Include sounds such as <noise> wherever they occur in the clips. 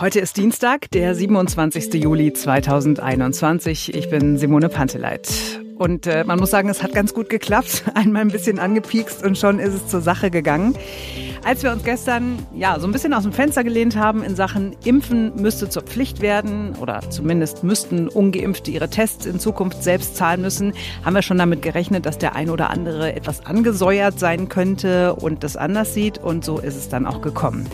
Heute ist Dienstag, der 27. Juli 2021. Ich bin Simone Panteleit. Und äh, man muss sagen, es hat ganz gut geklappt. <laughs> Einmal ein bisschen angepiekst und schon ist es zur Sache gegangen. Als wir uns gestern ja so ein bisschen aus dem Fenster gelehnt haben in Sachen Impfen müsste zur Pflicht werden oder zumindest müssten ungeimpfte ihre Tests in Zukunft selbst zahlen müssen, haben wir schon damit gerechnet, dass der ein oder andere etwas angesäuert sein könnte und das anders sieht und so ist es dann auch gekommen.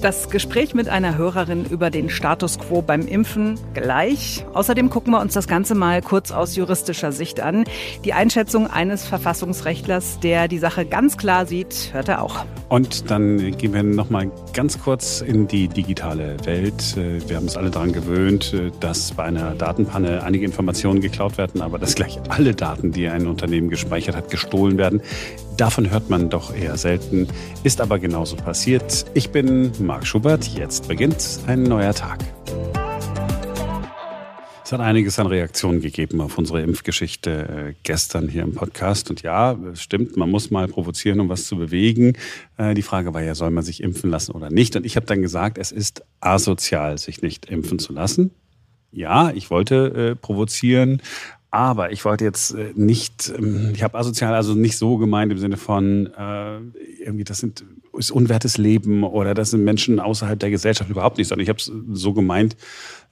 Das Gespräch mit einer Hörerin über den Status quo beim Impfen gleich. Außerdem gucken wir uns das Ganze mal kurz aus juristischer Sicht an. Die Einschätzung eines Verfassungsrechtlers, der die Sache ganz klar sieht, hört er auch. Und dann gehen wir nochmal ganz kurz in die digitale Welt. Äh, wir haben uns alle daran gewöhnt, äh, dass bei einer Datenpanne einige Informationen geklaut werden, aber dass gleich alle Daten, die ein Unternehmen gespeichert hat, gestohlen werden. Davon hört man doch eher selten, ist aber genauso passiert. Ich bin Marc Schubert, jetzt beginnt ein neuer Tag. Es hat einiges an Reaktionen gegeben auf unsere Impfgeschichte äh, gestern hier im Podcast. Und ja, es stimmt, man muss mal provozieren, um was zu bewegen. Äh, die Frage war ja, soll man sich impfen lassen oder nicht? Und ich habe dann gesagt, es ist asozial, sich nicht impfen zu lassen. Ja, ich wollte äh, provozieren, aber ich wollte jetzt nicht, ähm, ich habe asozial also nicht so gemeint im Sinne von, äh, irgendwie, das sind, ist unwertes Leben oder das sind Menschen außerhalb der Gesellschaft überhaupt nicht, sondern ich habe es so gemeint,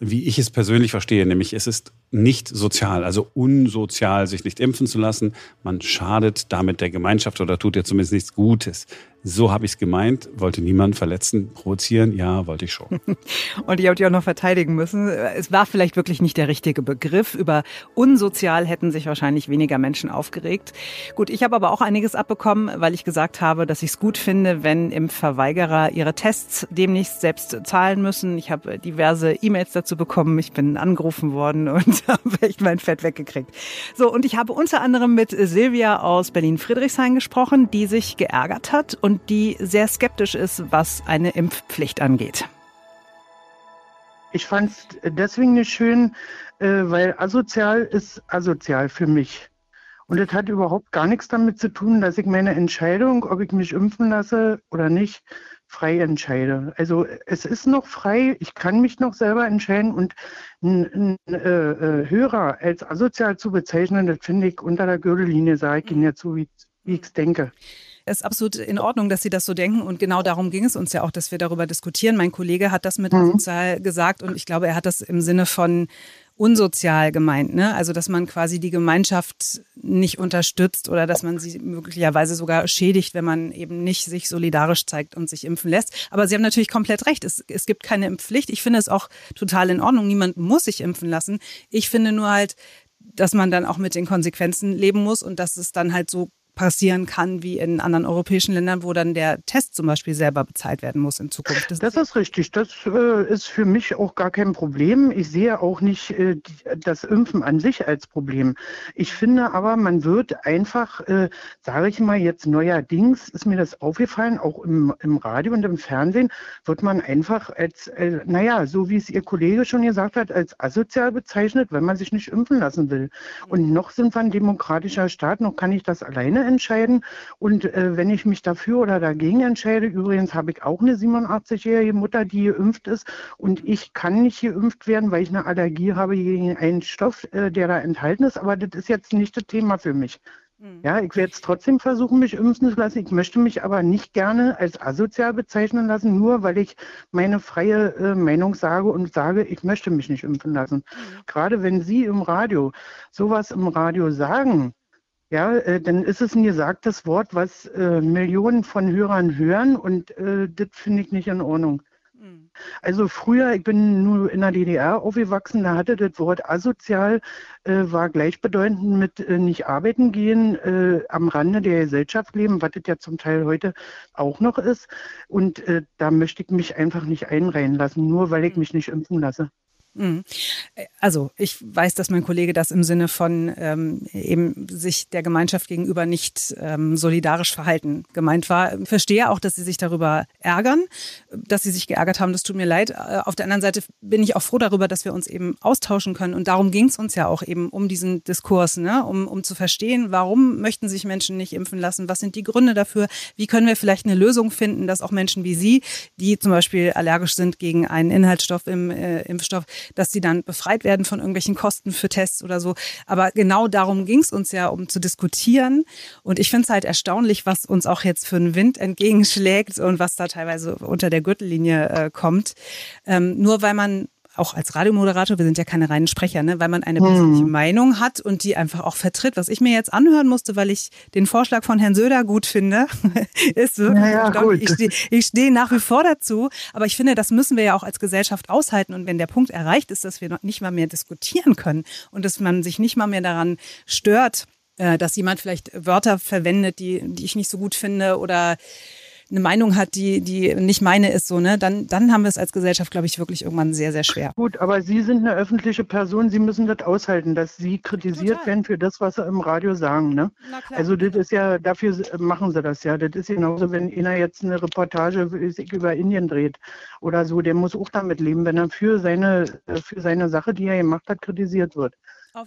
wie ich es persönlich verstehe, nämlich es ist nicht sozial, also unsozial, sich nicht impfen zu lassen. Man schadet damit der Gemeinschaft oder tut ja zumindest nichts Gutes. So habe ich es gemeint, wollte niemanden verletzen, provozieren, ja, wollte ich schon. <laughs> Und ich habe die auch noch verteidigen müssen. Es war vielleicht wirklich nicht der richtige Begriff. Über unsozial hätten sich wahrscheinlich weniger Menschen aufgeregt. Gut, ich habe aber auch einiges abbekommen, weil ich gesagt habe, dass ich es gut finde, wenn Impfverweigerer ihre Tests demnächst selbst zahlen müssen. Ich habe diverse E-Mails dazu bekommen. Ich bin angerufen worden <laughs> und habe echt mein Fett weggekriegt. So, und ich habe unter anderem mit Silvia aus Berlin-Friedrichshain gesprochen, die sich geärgert hat und die sehr skeptisch ist, was eine Impfpflicht angeht. Ich fand es deswegen nicht schön, äh, weil asozial ist asozial für mich. Und das hat überhaupt gar nichts damit zu tun, dass ich meine Entscheidung, ob ich mich impfen lasse oder nicht, frei entscheide. Also es ist noch frei, ich kann mich noch selber entscheiden und einen äh, äh, Hörer als asozial zu bezeichnen, das finde ich unter der Gürtellinie, sage ich Ihnen jetzt so, wie, wie ich es denke ist absolut in Ordnung, dass Sie das so denken. Und genau darum ging es uns ja auch, dass wir darüber diskutieren. Mein Kollege hat das mit mhm. asozial gesagt und ich glaube, er hat das im Sinne von unsozial gemeint, ne? Also dass man quasi die Gemeinschaft nicht unterstützt oder dass man sie möglicherweise sogar schädigt, wenn man eben nicht sich solidarisch zeigt und sich impfen lässt. Aber Sie haben natürlich komplett recht. Es, es gibt keine Impfpflicht. Ich finde es auch total in Ordnung. Niemand muss sich impfen lassen. Ich finde nur halt, dass man dann auch mit den Konsequenzen leben muss und dass es dann halt so passieren kann wie in anderen europäischen Ländern, wo dann der Test zum Beispiel selber bezahlt werden muss in Zukunft. Das, das ist richtig. Das äh, ist für mich auch gar kein Problem. Ich sehe auch nicht äh, das Impfen an sich als Problem. Ich finde aber, man wird einfach, äh, sage ich mal jetzt neuerdings, ist mir das aufgefallen, auch im, im Radio und im Fernsehen, wird man einfach als, äh, naja, so wie es Ihr Kollege schon gesagt hat, als asozial bezeichnet, wenn man sich nicht impfen lassen will. Und noch sind wir ein demokratischer Staat, noch kann ich das alleine entscheiden. Und äh, wenn ich mich dafür oder dagegen entscheide, übrigens habe ich auch eine 87-jährige Mutter, die geimpft ist und ich kann nicht geimpft werden, weil ich eine Allergie habe gegen einen Stoff, äh, der da enthalten ist. Aber das ist jetzt nicht das Thema für mich. Mhm. Ja, ich werde es trotzdem versuchen, mich impfen zu lassen. Ich möchte mich aber nicht gerne als asozial bezeichnen lassen, nur weil ich meine freie äh, Meinung sage und sage, ich möchte mich nicht impfen lassen. Mhm. Gerade wenn Sie im Radio sowas im Radio sagen, ja, äh, dann ist es ein gesagtes Wort, was äh, Millionen von Hörern hören und äh, das finde ich nicht in Ordnung. Mhm. Also früher, ich bin nur in der DDR aufgewachsen, da hatte das Wort asozial, äh, war gleichbedeutend mit äh, nicht arbeiten gehen, äh, am Rande der Gesellschaft leben, was das ja zum Teil heute auch noch ist. Und da möchte ich mich einfach nicht einreihen lassen, nur weil ich mhm. mich nicht impfen lasse. Mhm. Also ich weiß, dass mein Kollege das im Sinne von ähm, eben sich der Gemeinschaft gegenüber nicht ähm, solidarisch verhalten gemeint war. Ich verstehe auch, dass Sie sich darüber ärgern, dass Sie sich geärgert haben. Das tut mir leid. Äh, auf der anderen Seite bin ich auch froh darüber, dass wir uns eben austauschen können. Und darum ging es uns ja auch eben um diesen Diskurs, ne? um, um zu verstehen, warum möchten sich Menschen nicht impfen lassen? Was sind die Gründe dafür? Wie können wir vielleicht eine Lösung finden, dass auch Menschen wie Sie, die zum Beispiel allergisch sind gegen einen Inhaltsstoff im äh, Impfstoff, dass sie dann befreit werden von irgendwelchen Kosten für Tests oder so. Aber genau darum ging es uns ja, um zu diskutieren. Und ich finde es halt erstaunlich, was uns auch jetzt für einen Wind entgegenschlägt und was da teilweise unter der Gürtellinie äh, kommt. Ähm, nur weil man auch als Radiomoderator, wir sind ja keine reinen Sprecher, ne, weil man eine persönliche hm. Meinung hat und die einfach auch vertritt. Was ich mir jetzt anhören musste, weil ich den Vorschlag von Herrn Söder gut finde, <laughs> ist wirklich ja, ja, Ich stehe steh nach wie vor dazu, aber ich finde, das müssen wir ja auch als Gesellschaft aushalten. Und wenn der Punkt erreicht ist, dass wir noch nicht mal mehr diskutieren können und dass man sich nicht mal mehr daran stört, äh, dass jemand vielleicht Wörter verwendet, die, die ich nicht so gut finde oder eine Meinung hat, die, die nicht meine ist, so, ne, dann, dann haben wir es als Gesellschaft, glaube ich, wirklich irgendwann sehr, sehr schwer. Gut, aber Sie sind eine öffentliche Person, Sie müssen das aushalten, dass Sie kritisiert Total. werden für das, was Sie im Radio sagen, ne? Also das ist ja, dafür machen Sie das ja. Das ist genauso, wenn einer jetzt eine Reportage über Indien dreht oder so, der muss auch damit leben, wenn er für seine, für seine Sache, die er gemacht hat, kritisiert wird.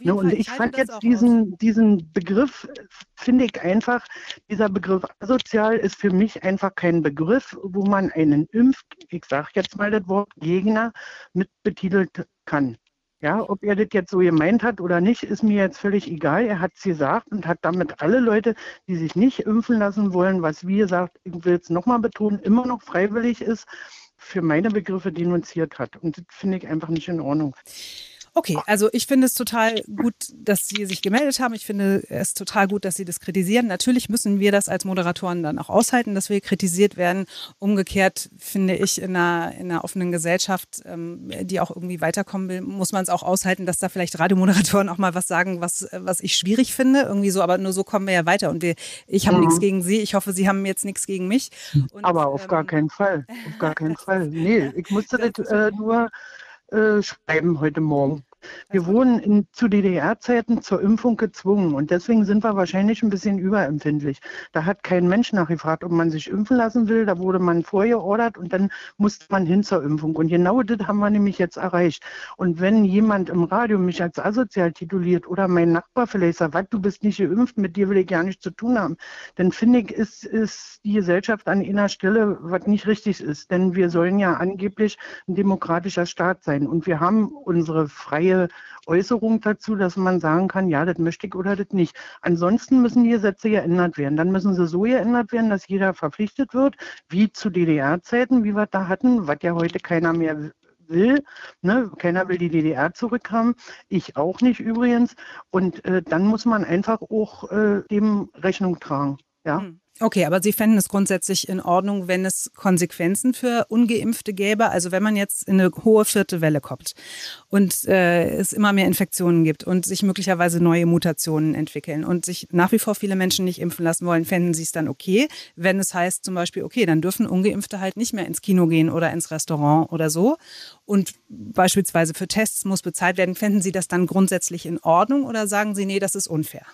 Ne, und ich, ich fand jetzt diesen, diesen Begriff, finde ich einfach, dieser Begriff asozial ist für mich einfach kein Begriff, wo man einen Impf, ich sage jetzt mal das Wort Gegner, mit betitelt kann. Ja, ob er das jetzt so gemeint hat oder nicht, ist mir jetzt völlig egal. Er hat es gesagt und hat damit alle Leute, die sich nicht impfen lassen wollen, was wie gesagt, ich will es nochmal betonen, immer noch freiwillig ist, für meine Begriffe denunziert hat. Und das finde ich einfach nicht in Ordnung. Okay, also ich finde es total gut, dass Sie sich gemeldet haben. Ich finde es total gut, dass Sie das kritisieren. Natürlich müssen wir das als Moderatoren dann auch aushalten, dass wir kritisiert werden. Umgekehrt finde ich in einer, in einer offenen Gesellschaft, ähm, die auch irgendwie weiterkommen will, muss man es auch aushalten, dass da vielleicht Radiomoderatoren auch mal was sagen, was, was ich schwierig finde. Irgendwie so, aber nur so kommen wir ja weiter. Und wir, ich habe mhm. nichts gegen Sie. Ich hoffe, Sie haben jetzt nichts gegen mich. Und, aber auf ähm, gar keinen Fall. Auf gar keinen <laughs> Fall. Nee, ich musste das äh, nur äh, schreiben heute Morgen. Wir wurden in, zu DDR-Zeiten zur Impfung gezwungen und deswegen sind wir wahrscheinlich ein bisschen überempfindlich. Da hat kein Mensch nachgefragt, ob man sich impfen lassen will. Da wurde man vorgeordert und dann musste man hin zur Impfung. Und genau das haben wir nämlich jetzt erreicht. Und wenn jemand im Radio mich als asozial tituliert oder mein Nachbar vielleicht sagt, was, du bist nicht geimpft, mit dir will ich gar nichts zu tun haben, dann finde ich, ist, ist die Gesellschaft an einer Stelle, was nicht richtig ist. Denn wir sollen ja angeblich ein demokratischer Staat sein. Und wir haben unsere freie freie Äußerung dazu, dass man sagen kann, ja, das möchte ich oder das nicht. Ansonsten müssen die Gesetze geändert werden. Dann müssen sie so geändert werden, dass jeder verpflichtet wird, wie zu DDR-Zeiten, wie wir da hatten, was ja heute keiner mehr will. Ne? Keiner will die DDR zurückhaben. Ich auch nicht übrigens. Und äh, dann muss man einfach auch äh, dem Rechnung tragen. Ja. Hm. Okay, aber Sie fänden es grundsätzlich in Ordnung, wenn es Konsequenzen für Ungeimpfte gäbe? Also wenn man jetzt in eine hohe vierte Welle kommt und äh, es immer mehr Infektionen gibt und sich möglicherweise neue Mutationen entwickeln und sich nach wie vor viele Menschen nicht impfen lassen wollen, fänden Sie es dann okay, wenn es heißt zum Beispiel, okay, dann dürfen Ungeimpfte halt nicht mehr ins Kino gehen oder ins Restaurant oder so und beispielsweise für Tests muss bezahlt werden. Fänden Sie das dann grundsätzlich in Ordnung oder sagen Sie, nee, das ist unfair?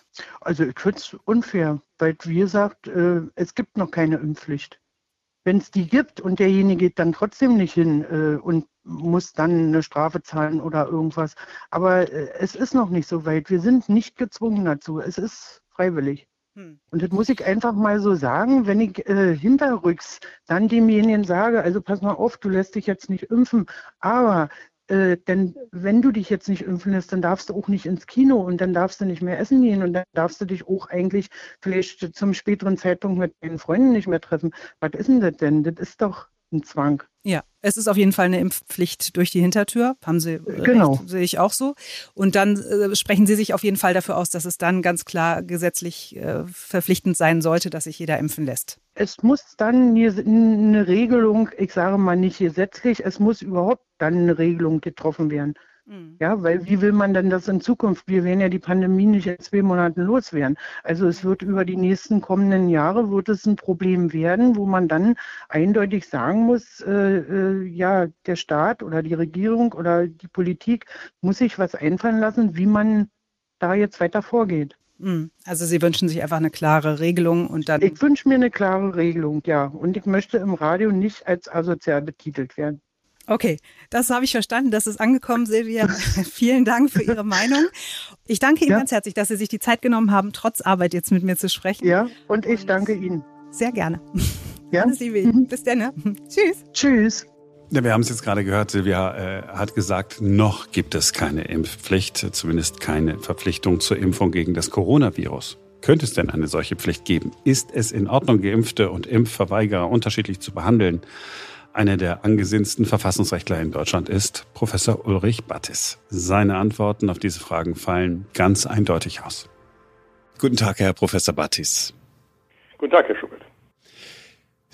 Also ich finde es unfair, weil wie gesagt, äh, es gibt noch keine Impfpflicht. Wenn es die gibt und derjenige geht dann trotzdem nicht hin äh, und muss dann eine Strafe zahlen oder irgendwas. Aber äh, es ist noch nicht so weit. Wir sind nicht gezwungen dazu. Es ist freiwillig. Hm. Und das muss ich einfach mal so sagen, wenn ich äh, hinterrücks dann demjenigen sage, also pass mal auf, du lässt dich jetzt nicht impfen, aber äh, denn wenn du dich jetzt nicht impfen lässt, dann darfst du auch nicht ins Kino und dann darfst du nicht mehr essen gehen und dann darfst du dich auch eigentlich vielleicht zum späteren Zeitpunkt mit deinen Freunden nicht mehr treffen. Was ist denn das denn? Das ist doch ein Zwang. Ja, es ist auf jeden Fall eine Impfpflicht durch die Hintertür. Haben Sie genau. recht, sehe ich auch so. Und dann äh, sprechen Sie sich auf jeden Fall dafür aus, dass es dann ganz klar gesetzlich äh, verpflichtend sein sollte, dass sich jeder impfen lässt. Es muss dann eine Regelung, ich sage mal nicht gesetzlich, es muss überhaupt dann eine Regelung getroffen werden. Mhm. Ja, weil wie will man denn das in Zukunft? Wir werden ja die Pandemie nicht in zwei Monaten loswerden. Also es wird über die nächsten kommenden Jahre wird es ein Problem werden, wo man dann eindeutig sagen muss, äh, äh, ja, der Staat oder die Regierung oder die Politik muss sich was einfallen lassen, wie man da jetzt weiter vorgeht. Mhm. Also Sie wünschen sich einfach eine klare Regelung und dann. Ich wünsche mir eine klare Regelung, ja. Und ich möchte im Radio nicht als asozial betitelt werden. Okay, das habe ich verstanden. Das ist angekommen, Silvia. <laughs> Vielen Dank für Ihre Meinung. Ich danke Ihnen ja. ganz herzlich, dass Sie sich die Zeit genommen haben, trotz Arbeit jetzt mit mir zu sprechen. Ja, und ich danke Ihnen. Sehr gerne. <laughs> Ja. Alles Liebe. Mhm. Bis dann. Ne? <laughs> Tschüss. Tschüss. Ja, wir haben es jetzt gerade gehört, Silvia äh, hat gesagt, noch gibt es keine Impfpflicht, zumindest keine Verpflichtung zur Impfung gegen das Coronavirus. Könnte es denn eine solche Pflicht geben? Ist es in Ordnung, Geimpfte und Impfverweigerer unterschiedlich zu behandeln? Einer der angesehensten Verfassungsrechtler in Deutschland ist Professor Ulrich Battis. Seine Antworten auf diese Fragen fallen ganz eindeutig aus. Guten Tag, Herr Professor Battis. Guten Tag, Herr Schubert.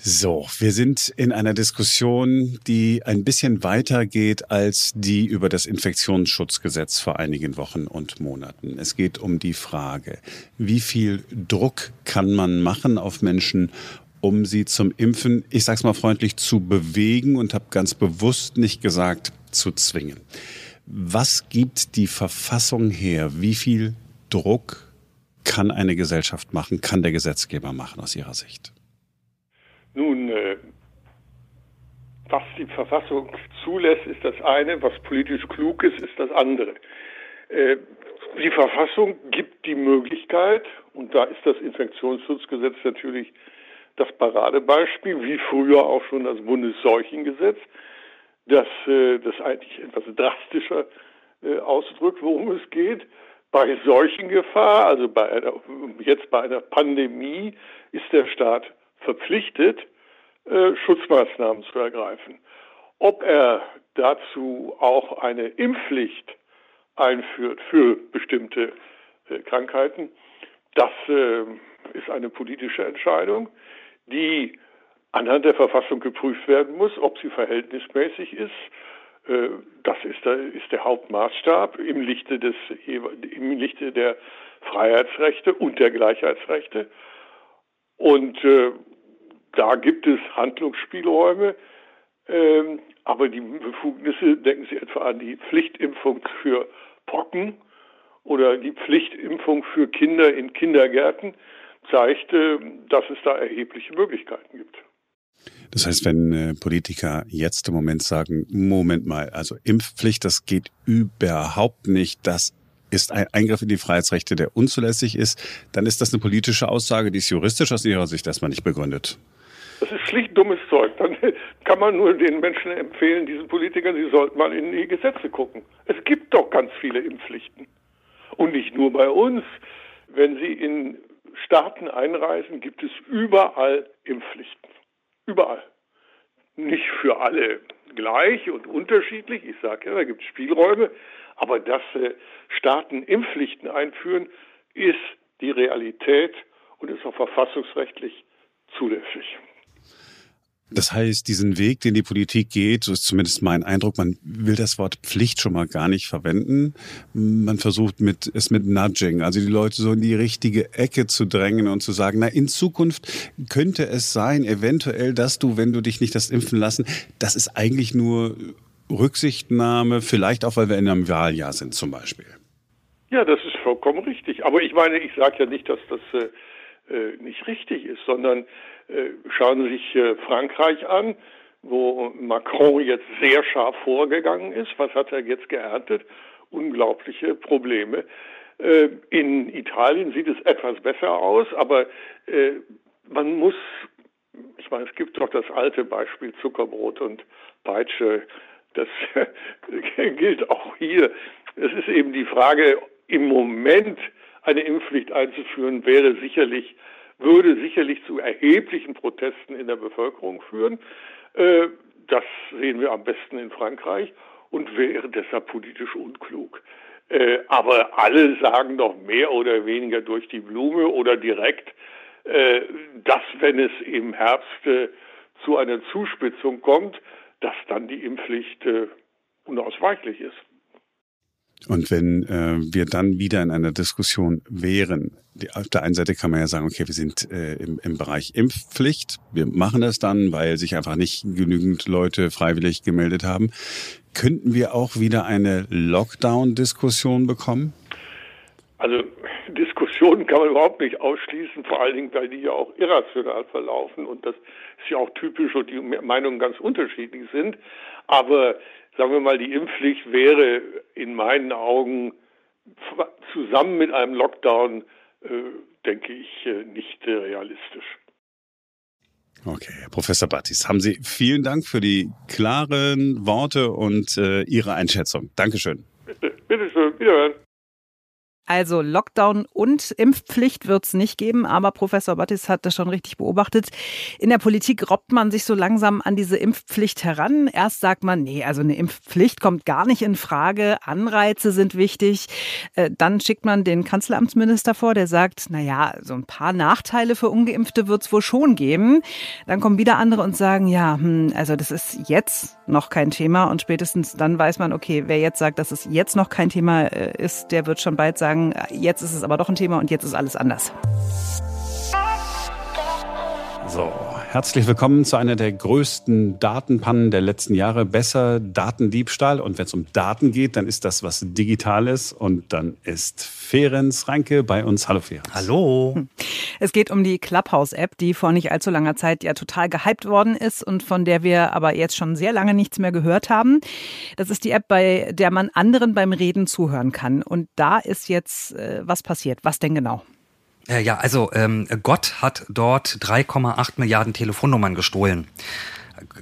So, wir sind in einer Diskussion, die ein bisschen weiter geht als die über das Infektionsschutzgesetz vor einigen Wochen und Monaten. Es geht um die Frage, wie viel Druck kann man machen auf Menschen, um sie zum Impfen, ich sag's mal freundlich, zu bewegen und habe ganz bewusst nicht gesagt, zu zwingen. Was gibt die Verfassung her? Wie viel Druck kann eine Gesellschaft machen, kann der Gesetzgeber machen aus Ihrer Sicht? Nun, äh, was die Verfassung zulässt, ist das eine, was politisch klug ist, ist das andere. Äh, die Verfassung gibt die Möglichkeit, und da ist das Infektionsschutzgesetz natürlich das Paradebeispiel, wie früher auch schon das Bundesseuchengesetz, das äh, das eigentlich etwas drastischer äh, ausdrückt, worum es geht. Bei Seuchengefahr, also bei einer, jetzt bei einer Pandemie, ist der Staat verpflichtet, äh, Schutzmaßnahmen zu ergreifen. Ob er dazu auch eine Impfpflicht einführt für bestimmte Krankheiten, das ist eine politische Entscheidung die anhand der Verfassung geprüft werden muss, ob sie verhältnismäßig ist. Äh, das ist der, ist der Hauptmaßstab im Lichte, des, im Lichte der Freiheitsrechte und der Gleichheitsrechte. Und äh, da gibt es Handlungsspielräume, äh, aber die Befugnisse, denken Sie etwa an die Pflichtimpfung für Pocken oder die Pflichtimpfung für Kinder in Kindergärten, zeigt, dass es da erhebliche Möglichkeiten gibt. Das heißt, wenn äh, Politiker jetzt im Moment sagen, Moment mal, also Impfpflicht, das geht überhaupt nicht, das ist ein Eingriff in die Freiheitsrechte, der unzulässig ist, dann ist das eine politische Aussage, die ist juristisch aus Ihrer Sicht erstmal nicht begründet. Das ist schlicht dummes Zeug. Dann <laughs> kann man nur den Menschen empfehlen, diesen Politikern, sie sollten mal in die Gesetze gucken. Es gibt doch ganz viele Impfpflichten. Und nicht nur bei uns. Wenn Sie in Staaten einreisen, gibt es überall Impfpflichten. Überall. Nicht für alle gleich und unterschiedlich. Ich sage ja, da gibt es Spielräume. Aber dass äh, Staaten Impfpflichten einführen, ist die Realität und ist auch verfassungsrechtlich zulässig. Das heißt, diesen Weg, den die Politik geht, so ist zumindest mein Eindruck, man will das Wort Pflicht schon mal gar nicht verwenden. Man versucht mit, es mit Nudging, also die Leute so in die richtige Ecke zu drängen und zu sagen, na, in Zukunft könnte es sein, eventuell, dass du, wenn du dich nicht hast impfen lassen, das ist eigentlich nur Rücksichtnahme, vielleicht auch, weil wir in einem Wahljahr sind zum Beispiel. Ja, das ist vollkommen richtig. Aber ich meine, ich sage ja nicht, dass das äh, äh nicht richtig ist, sondern schauen Sie sich äh, Frankreich an, wo Macron jetzt sehr scharf vorgegangen ist. Was hat er jetzt geerntet? Unglaubliche Probleme. Äh, in Italien sieht es etwas besser aus, aber man muss, ich meine, es gibt doch das alte Beispiel Zuckerbrot und Peitsche. Das <laughs> gilt auch hier. Es ist eben die Frage, im Moment eine Impfpflicht einzuführen, wäre sicherlich würde sicherlich zu erheblichen Protesten in der Bevölkerung führen. Äh, das sehen wir am besten in Frankreich und wäre deshalb politisch unklug. Äh, aber alle sagen doch mehr oder weniger durch die Blume oder direkt, äh, dass wenn es im Herbst zu einer Zuspitzung kommt, dass dann die Impfpflicht unausweichlich ist. Und wenn äh, wir dann wieder in einer Diskussion wären, die, auf der einen Seite kann man ja sagen, okay, wir sind äh, im, im Bereich Impfpflicht. Wir machen das dann, weil sich einfach nicht genügend Leute freiwillig gemeldet haben. Könnten wir auch wieder eine Lockdown-Diskussion bekommen? Also Diskussionen kann man überhaupt nicht ausschließen, vor allen Dingen, weil die ja auch irrational verlaufen und das ist ja auch typisch und die Meinungen ganz unterschiedlich sind. Aber sagen wir mal, die Impfpflicht wäre in meinen Augen zusammen mit einem Lockdown, äh, denke ich, äh, nicht äh, realistisch. Okay, Herr Professor Battis, haben Sie vielen Dank für die klaren Worte und äh, Ihre Einschätzung. Dankeschön. Bitte, bitteschön, wiederhören. Also Lockdown und Impfpflicht wird es nicht geben, aber Professor Battis hat das schon richtig beobachtet. In der Politik robbt man sich so langsam an diese Impfpflicht heran. Erst sagt man, nee, also eine Impfpflicht kommt gar nicht in Frage, Anreize sind wichtig. Äh, dann schickt man den Kanzleramtsminister vor, der sagt, na ja, so ein paar Nachteile für Ungeimpfte wird es wohl schon geben. Dann kommen wieder andere und sagen, ja, hm, also das ist jetzt noch kein Thema und spätestens dann weiß man, okay, wer jetzt sagt, dass es jetzt noch kein Thema äh, ist, der wird schon bald sagen, sagen, jetzt ist es aber doch ein Thema und jetzt ist alles anders. So, herzlich willkommen zu einer der größten Datenpannen der letzten Jahre. Besser Datendiebstahl. Und wenn es um Daten geht, dann ist das was Digitales. Und dann ist Ferenc Reinke bei uns. Hallo Ferenc. Hallo. Es geht um die Clubhouse-App, die vor nicht allzu langer Zeit ja total gehypt worden ist und von der wir aber jetzt schon sehr lange nichts mehr gehört haben. Das ist die App, bei der man anderen beim Reden zuhören kann. Und da ist jetzt äh, was passiert. Was denn genau? Äh, ja, also ähm, Gott hat dort 3,8 Milliarden Telefonnummern gestohlen.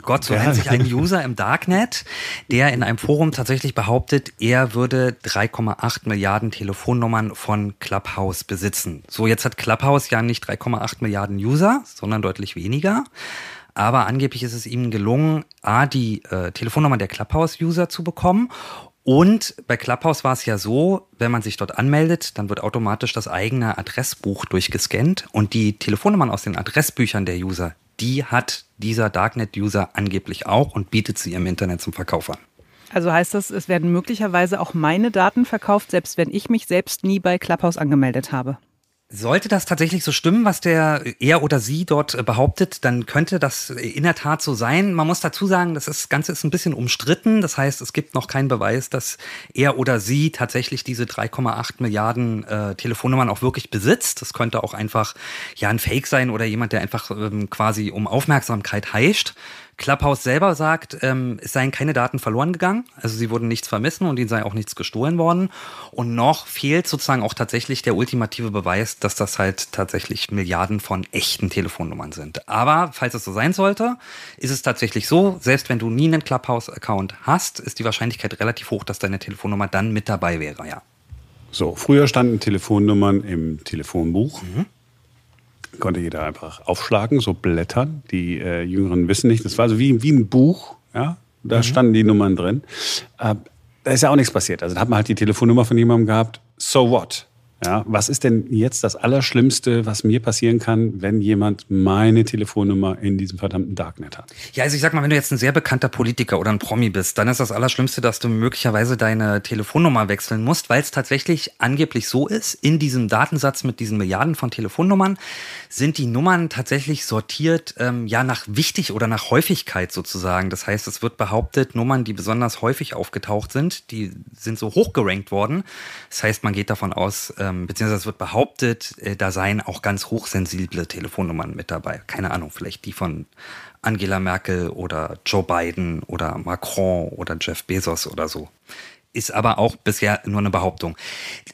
Gott, so nennt sich ein User im Darknet, der in einem Forum tatsächlich behauptet, er würde 3,8 Milliarden Telefonnummern von Clubhouse besitzen. So, jetzt hat Clubhouse ja nicht 3,8 Milliarden User, sondern deutlich weniger. Aber angeblich ist es ihm gelungen, A, die äh, Telefonnummer der Clubhouse-User zu bekommen und bei Clubhouse war es ja so, wenn man sich dort anmeldet, dann wird automatisch das eigene Adressbuch durchgescannt und die Telefonnummern aus den Adressbüchern der User, die hat dieser Darknet-User angeblich auch und bietet sie im Internet zum Verkauf an. Also heißt das, es werden möglicherweise auch meine Daten verkauft, selbst wenn ich mich selbst nie bei Clubhouse angemeldet habe? Sollte das tatsächlich so stimmen, was der er oder sie dort äh, behauptet, dann könnte das in der Tat so sein. Man muss dazu sagen, das, ist, das Ganze ist ein bisschen umstritten. Das heißt, es gibt noch keinen Beweis, dass er oder sie tatsächlich diese 3,8 Milliarden äh, Telefonnummern auch wirklich besitzt. Das könnte auch einfach ja ein Fake sein oder jemand, der einfach ähm, quasi um Aufmerksamkeit heischt. Clubhouse selber sagt, ähm, es seien keine Daten verloren gegangen, also sie wurden nichts vermissen und ihnen sei auch nichts gestohlen worden. Und noch fehlt sozusagen auch tatsächlich der ultimative Beweis, dass das halt tatsächlich Milliarden von echten Telefonnummern sind. Aber falls es so sein sollte, ist es tatsächlich so, selbst wenn du nie einen Clubhouse-Account hast, ist die Wahrscheinlichkeit relativ hoch, dass deine Telefonnummer dann mit dabei wäre, ja. So, früher standen Telefonnummern im Telefonbuch. Mhm konnte jeder einfach aufschlagen, so Blättern. Die äh, Jüngeren wissen nicht. Das war so wie, wie ein Buch, ja. Da mhm. standen die Nummern drin. Äh, da ist ja auch nichts passiert. Also da hat man halt die Telefonnummer von jemandem gehabt. So what? Ja, was ist denn jetzt das Allerschlimmste, was mir passieren kann, wenn jemand meine Telefonnummer in diesem verdammten Darknet hat? Ja, also ich sag mal, wenn du jetzt ein sehr bekannter Politiker oder ein Promi bist, dann ist das Allerschlimmste, dass du möglicherweise deine Telefonnummer wechseln musst, weil es tatsächlich angeblich so ist, in diesem Datensatz mit diesen Milliarden von Telefonnummern sind die Nummern tatsächlich sortiert, ähm, ja, nach wichtig oder nach Häufigkeit sozusagen. Das heißt, es wird behauptet, Nummern, die besonders häufig aufgetaucht sind, die sind so hoch gerankt worden. Das heißt, man geht davon aus, ähm, ähm, beziehungsweise es wird behauptet, äh, da seien auch ganz hochsensible Telefonnummern mit dabei. Keine Ahnung, vielleicht die von Angela Merkel oder Joe Biden oder Macron oder Jeff Bezos oder so. Ist aber auch bisher nur eine Behauptung.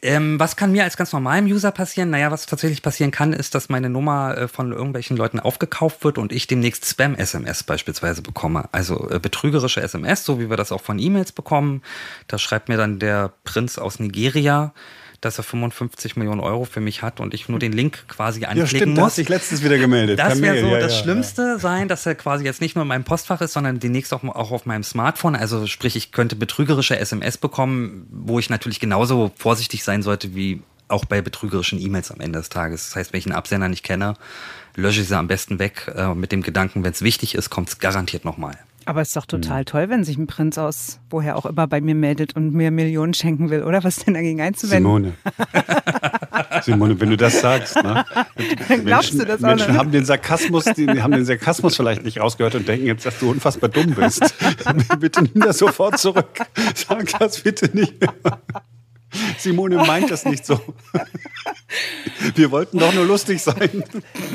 Ähm, was kann mir als ganz normalem User passieren? Naja, was tatsächlich passieren kann, ist, dass meine Nummer äh, von irgendwelchen Leuten aufgekauft wird und ich demnächst Spam-SMS beispielsweise bekomme. Also äh, betrügerische SMS, so wie wir das auch von E-Mails bekommen. Da schreibt mir dann der Prinz aus Nigeria, dass er 55 Millionen Euro für mich hat und ich nur den Link quasi anklicken ja, stimmt, muss. Das sich letztens wieder gemeldet. Das wäre so ja, das ja, Schlimmste sein, dass er quasi jetzt nicht nur in meinem Postfach ist, sondern demnächst auch, auch auf meinem Smartphone. Also sprich, ich könnte betrügerische SMS bekommen, wo ich natürlich genauso vorsichtig sein sollte wie auch bei betrügerischen E-Mails am Ende des Tages. Das heißt, wenn ich einen Absender nicht kenne, lösche ich sie am besten weg äh, mit dem Gedanken, wenn es wichtig ist, kommt es garantiert nochmal. Aber es ist doch total hm. toll, wenn sich ein Prinz aus woher auch immer bei mir meldet und mir Millionen schenken will, oder? Was denn dagegen einzuwenden? Simone. <laughs> Simone, wenn du das sagst, ne? Dann glaubst Menschen, du das auch Menschen noch. haben den Sarkasmus, die haben den Sarkasmus vielleicht nicht rausgehört und denken jetzt, dass du unfassbar dumm bist. <laughs> bitte nimm das sofort zurück. Sag das bitte nicht mehr. <laughs> Simone meint das nicht so. <laughs> Wir wollten doch nur lustig sein.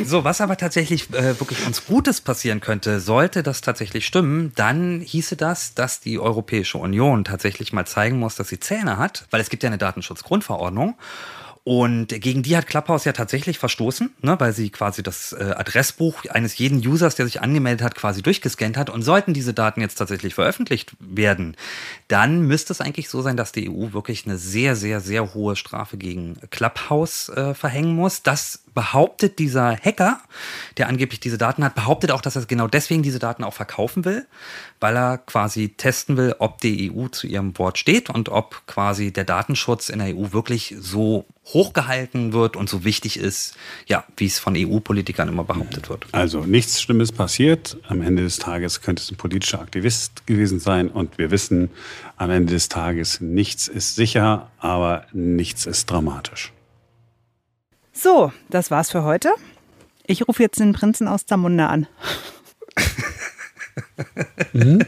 So, was aber tatsächlich äh, wirklich uns Gutes passieren könnte, sollte das tatsächlich stimmen, dann hieße das, dass die Europäische Union tatsächlich mal zeigen muss, dass sie Zähne hat, weil es gibt ja eine Datenschutzgrundverordnung. Und gegen die hat Clubhouse ja tatsächlich verstoßen, ne, weil sie quasi das äh, Adressbuch eines jeden Users, der sich angemeldet hat, quasi durchgescannt hat. Und sollten diese Daten jetzt tatsächlich veröffentlicht werden, dann müsste es eigentlich so sein, dass die EU wirklich eine sehr, sehr, sehr hohe Strafe gegen Clubhouse äh, verhängen muss. Das behauptet dieser Hacker, der angeblich diese Daten hat, behauptet auch, dass er genau deswegen diese Daten auch verkaufen will, weil er quasi testen will, ob die EU zu ihrem Wort steht und ob quasi der Datenschutz in der EU wirklich so hochgehalten wird und so wichtig ist, ja, wie es von EU-Politikern immer behauptet wird. Also nichts Schlimmes passiert. Am Ende des Tages könnte es ein politischer Aktivist gewesen sein und wir wissen, am Ende des Tages nichts ist sicher, aber nichts ist dramatisch. So, das war's für heute. Ich rufe jetzt den Prinzen aus Zamunda an. <laughs>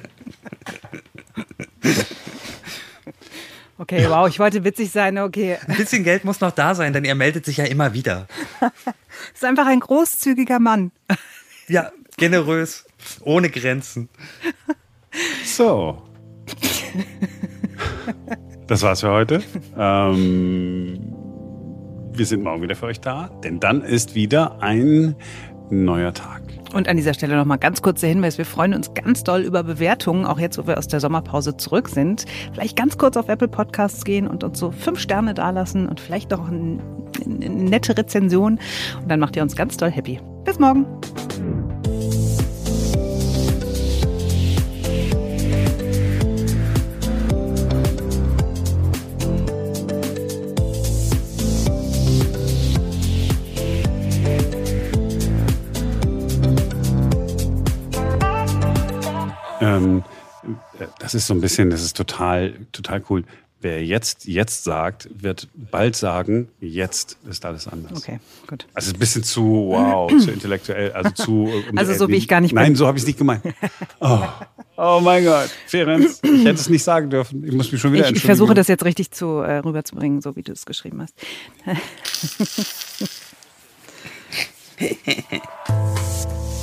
Okay, wow, ich wollte witzig sein, okay. Ein bisschen Geld muss noch da sein, denn er meldet sich ja immer wieder. <laughs> ist einfach ein großzügiger Mann. Ja, generös, ohne Grenzen. So. <laughs> Das war's für heute. Ähm, wir sind morgen wieder für euch da, denn dann ist wieder ein neuer Tag. Und an dieser Stelle nochmal ganz kurzer Hinweis. Wir freuen uns ganz doll über Bewertungen, auch jetzt, wo wir aus der Sommerpause zurück sind. Vielleicht ganz kurz auf Apple Podcasts gehen und uns so fünf Sterne dalassen und vielleicht noch eine, eine nette Rezension. Und dann macht ihr uns ganz doll happy. Bis morgen. Das ist so ein bisschen, das ist total, total cool. Wer jetzt, jetzt sagt, wird bald sagen, jetzt ist alles anders. Okay, gut. Also ein bisschen zu, wow, zu intellektuell, also zu. Um <laughs> also so wie ich gar nicht Nein, bin. Nein, so habe ich es nicht gemeint. <laughs> Oh. oh mein Gott, Ferenc, ich hätte es nicht sagen dürfen. Ich muss mich schon wieder Ich, ich versuche das jetzt richtig zu äh, rüberzubringen, so wie du es geschrieben hast. <laughs>